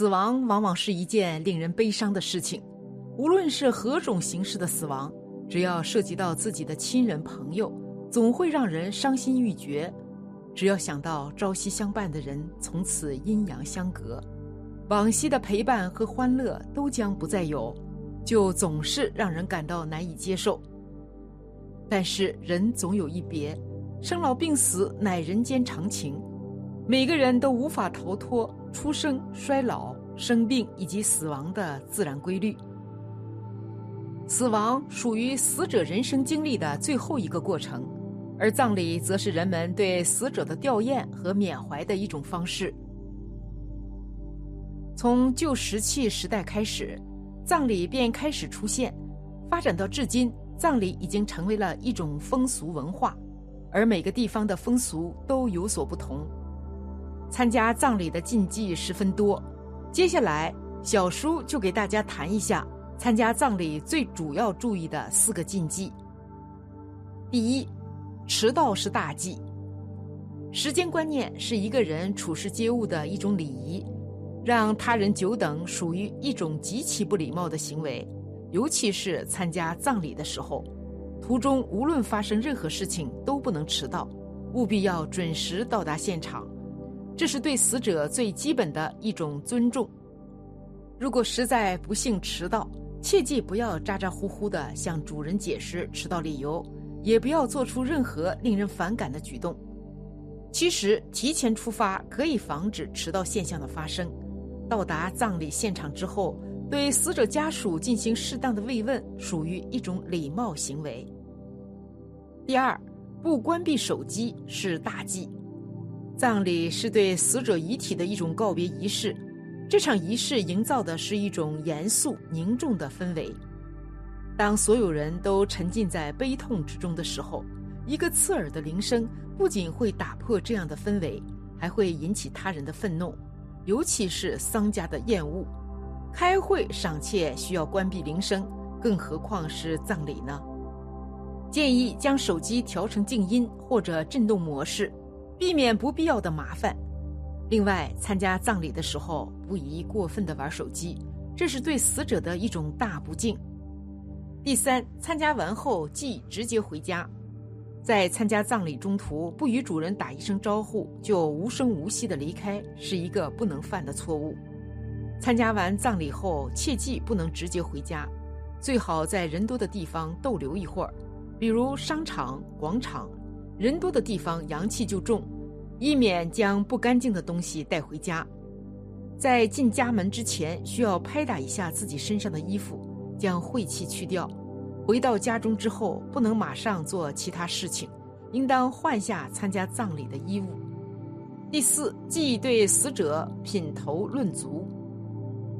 死亡往往是一件令人悲伤的事情，无论是何种形式的死亡，只要涉及到自己的亲人朋友，总会让人伤心欲绝。只要想到朝夕相伴的人从此阴阳相隔，往昔的陪伴和欢乐都将不再有，就总是让人感到难以接受。但是人总有一别，生老病死乃人间常情，每个人都无法逃脱出生、衰老、生病以及死亡的自然规律。死亡属于死者人生经历的最后一个过程。而葬礼则是人们对死者的吊唁和缅怀的一种方式。从旧石器时代开始，葬礼便开始出现，发展到至今，葬礼已经成为了一种风俗文化，而每个地方的风俗都有所不同。参加葬礼的禁忌十分多，接下来小叔就给大家谈一下参加葬礼最主要注意的四个禁忌。第一。迟到是大忌。时间观念是一个人处事接物的一种礼仪，让他人久等属于一种极其不礼貌的行为，尤其是参加葬礼的时候，途中无论发生任何事情都不能迟到，务必要准时到达现场，这是对死者最基本的一种尊重。如果实在不幸迟到，切记不要咋咋呼呼地向主人解释迟到理由。也不要做出任何令人反感的举动。其实，提前出发可以防止迟到现象的发生。到达葬礼现场之后，对死者家属进行适当的慰问，属于一种礼貌行为。第二，不关闭手机是大忌。葬礼是对死者遗体的一种告别仪式，这场仪式营造的是一种严肃凝重的氛围。当所有人都沉浸在悲痛之中的时候，一个刺耳的铃声不仅会打破这样的氛围，还会引起他人的愤怒，尤其是丧家的厌恶。开会尚且需要关闭铃声，更何况是葬礼呢？建议将手机调成静音或者震动模式，避免不必要的麻烦。另外，参加葬礼的时候不宜过分的玩手机，这是对死者的一种大不敬。第三，参加完后即直接回家，在参加葬礼中途不与主人打一声招呼就无声无息的离开，是一个不能犯的错误。参加完葬礼后，切记不能直接回家，最好在人多的地方逗留一会儿，比如商场、广场，人多的地方阳气就重，以免将不干净的东西带回家。在进家门之前，需要拍打一下自己身上的衣服。将晦气去掉，回到家中之后不能马上做其他事情，应当换下参加葬礼的衣物。第四，忌对死者品头论足。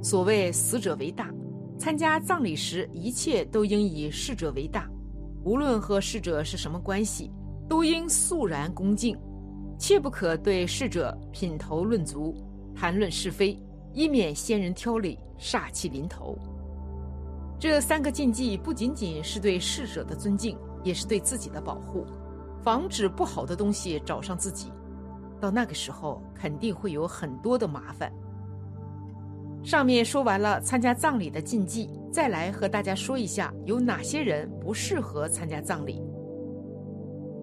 所谓死者为大，参加葬礼时一切都应以逝者为大，无论和逝者是什么关系，都应肃然恭敬，切不可对逝者品头论足，谈论是非，以免先人挑理，煞气临头。这三个禁忌不仅仅是对逝者的尊敬，也是对自己的保护，防止不好的东西找上自己。到那个时候，肯定会有很多的麻烦。上面说完了参加葬礼的禁忌，再来和大家说一下有哪些人不适合参加葬礼。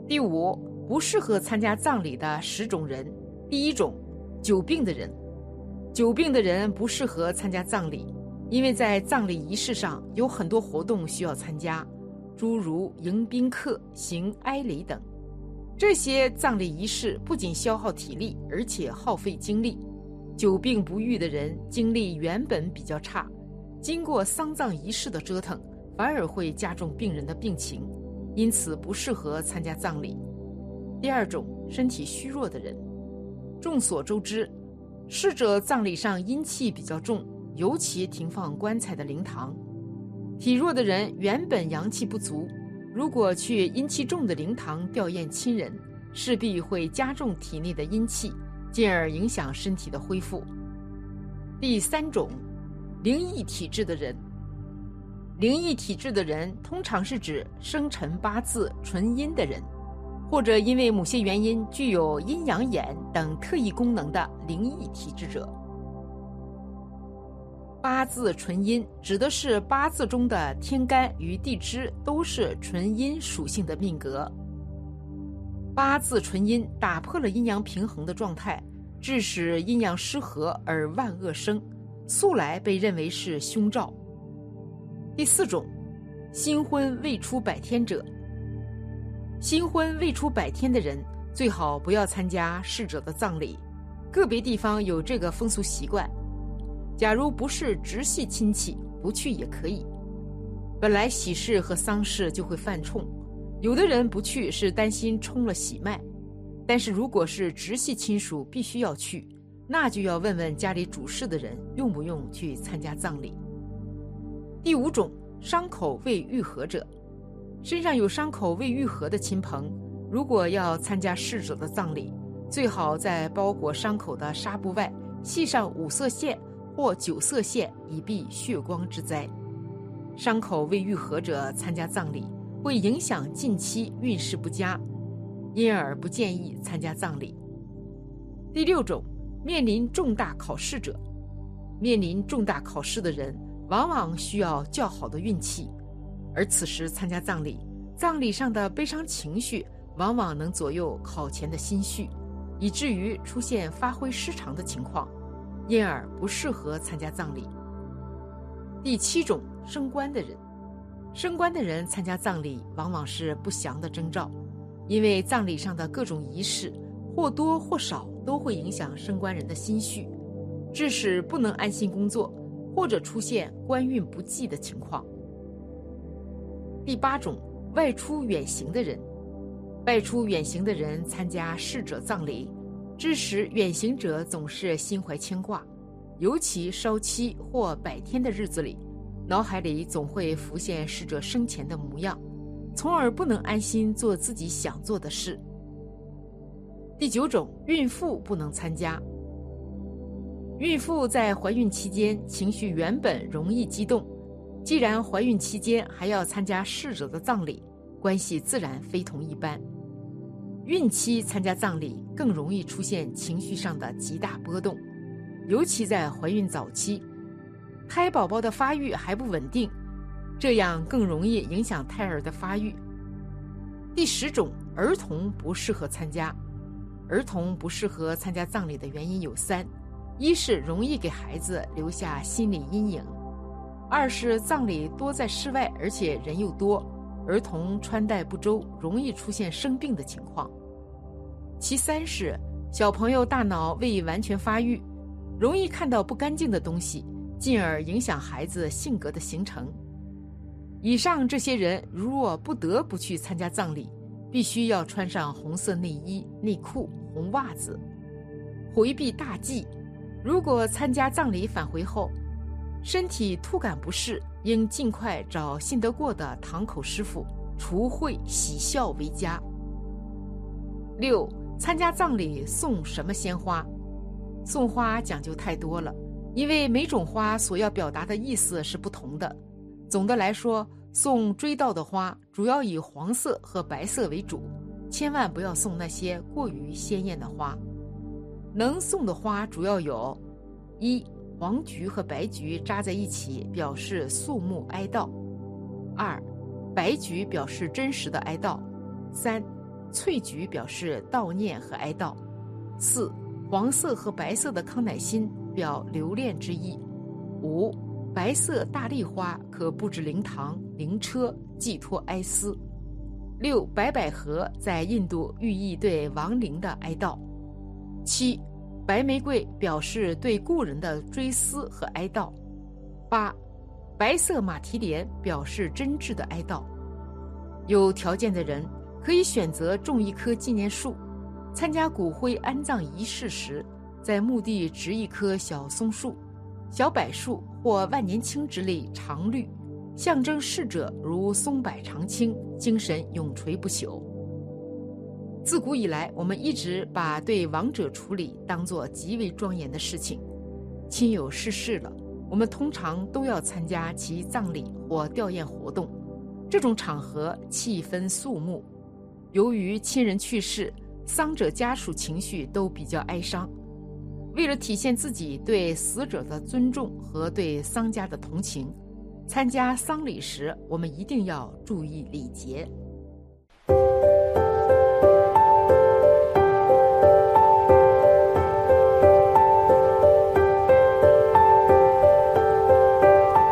第五，不适合参加葬礼的十种人。第一种，久病的人，久病的人不适合参加葬礼。因为在葬礼仪式上有很多活动需要参加，诸如迎宾客、行哀礼等，这些葬礼仪式不仅消耗体力，而且耗费精力。久病不愈的人精力原本比较差，经过丧葬仪式的折腾，反而会加重病人的病情，因此不适合参加葬礼。第二种，身体虚弱的人，众所周知，逝者葬礼上阴气比较重。尤其停放棺材的灵堂，体弱的人原本阳气不足，如果去阴气重的灵堂吊唁亲人，势必会加重体内的阴气，进而影响身体的恢复。第三种，灵异体质的人，灵异体质的人通常是指生辰八字纯阴的人，或者因为某些原因具有阴阳眼等特异功能的灵异体质者。八字纯阴指的是八字中的天干与地支都是纯阴属性的命格。八字纯阴打破了阴阳平衡的状态，致使阴阳失和而万恶生，素来被认为是凶兆。第四种，新婚未出百天者。新婚未出百天的人最好不要参加逝者的葬礼，个别地方有这个风俗习惯。假如不是直系亲戚，不去也可以。本来喜事和丧事就会犯冲。有的人不去是担心冲了喜脉，但是如果是直系亲属必须要去，那就要问问家里主事的人用不用去参加葬礼。第五种，伤口未愈合者，身上有伤口未愈合的亲朋，如果要参加逝者的葬礼，最好在包裹伤口的纱布外系上五色线或九色线，以避血光之灾。伤口未愈合者参加葬礼。会影响近期运势不佳，因而不建议参加葬礼。第六种，面临重大考试者，面临重大考试的人往往需要较好的运气，而此时参加葬礼，葬礼上的悲伤情绪往往能左右考前的心绪，以至于出现发挥失常的情况，因而不适合参加葬礼。第七种，升官的人。升官的人参加葬礼，往往是不祥的征兆，因为葬礼上的各种仪式或多或少都会影响升官人的心绪，致使不能安心工作，或者出现官运不济的情况。第八种，外出远行的人，外出远行的人参加逝者葬礼，致使远行者总是心怀牵挂，尤其烧七或百天的日子里。脑海里总会浮现逝者生前的模样，从而不能安心做自己想做的事。第九种，孕妇不能参加。孕妇在怀孕期间情绪原本容易激动，既然怀孕期间还要参加逝者的葬礼，关系自然非同一般。孕期参加葬礼更容易出现情绪上的极大波动，尤其在怀孕早期。胎宝宝的发育还不稳定，这样更容易影响胎儿的发育。第十种，儿童不适合参加。儿童不适合参加葬礼的原因有三：一是容易给孩子留下心理阴影；二是葬礼多在室外，而且人又多，儿童穿戴不周，容易出现生病的情况；其三是小朋友大脑未完全发育，容易看到不干净的东西。进而影响孩子性格的形成。以上这些人如若不得不去参加葬礼，必须要穿上红色内衣、内裤、红袜子，回避大忌。如果参加葬礼返回后，身体突感不适，应尽快找信得过的堂口师傅除秽洗孝为佳。六、参加葬礼送什么鲜花？送花讲究太多了。因为每种花所要表达的意思是不同的，总的来说，送追悼的花主要以黄色和白色为主，千万不要送那些过于鲜艳的花。能送的花主要有：一、黄菊和白菊扎在一起，表示肃穆哀悼；二、白菊表示真实的哀悼；三、翠菊表示悼念和哀悼；四、黄色和白色的康乃馨。表留恋之意。五，白色大丽花可布置灵堂、灵车，寄托哀思。六，白百合在印度寓意对亡灵的哀悼。七，白玫瑰表示对故人的追思和哀悼。八，白色马蹄莲表示真挚的哀悼。有条件的人可以选择种一棵纪念树，参加骨灰安葬仪式时。在墓地植一棵小松树、小柏树或万年青之类常绿，象征逝者如松柏常青，精神永垂不朽。自古以来，我们一直把对亡者处理当作极为庄严的事情。亲友逝世了，我们通常都要参加其葬礼或吊唁活动，这种场合气氛肃穆。由于亲人去世，丧者家属情绪都比较哀伤。为了体现自己对死者的尊重和对丧家的同情，参加丧礼时我们一定要注意礼节。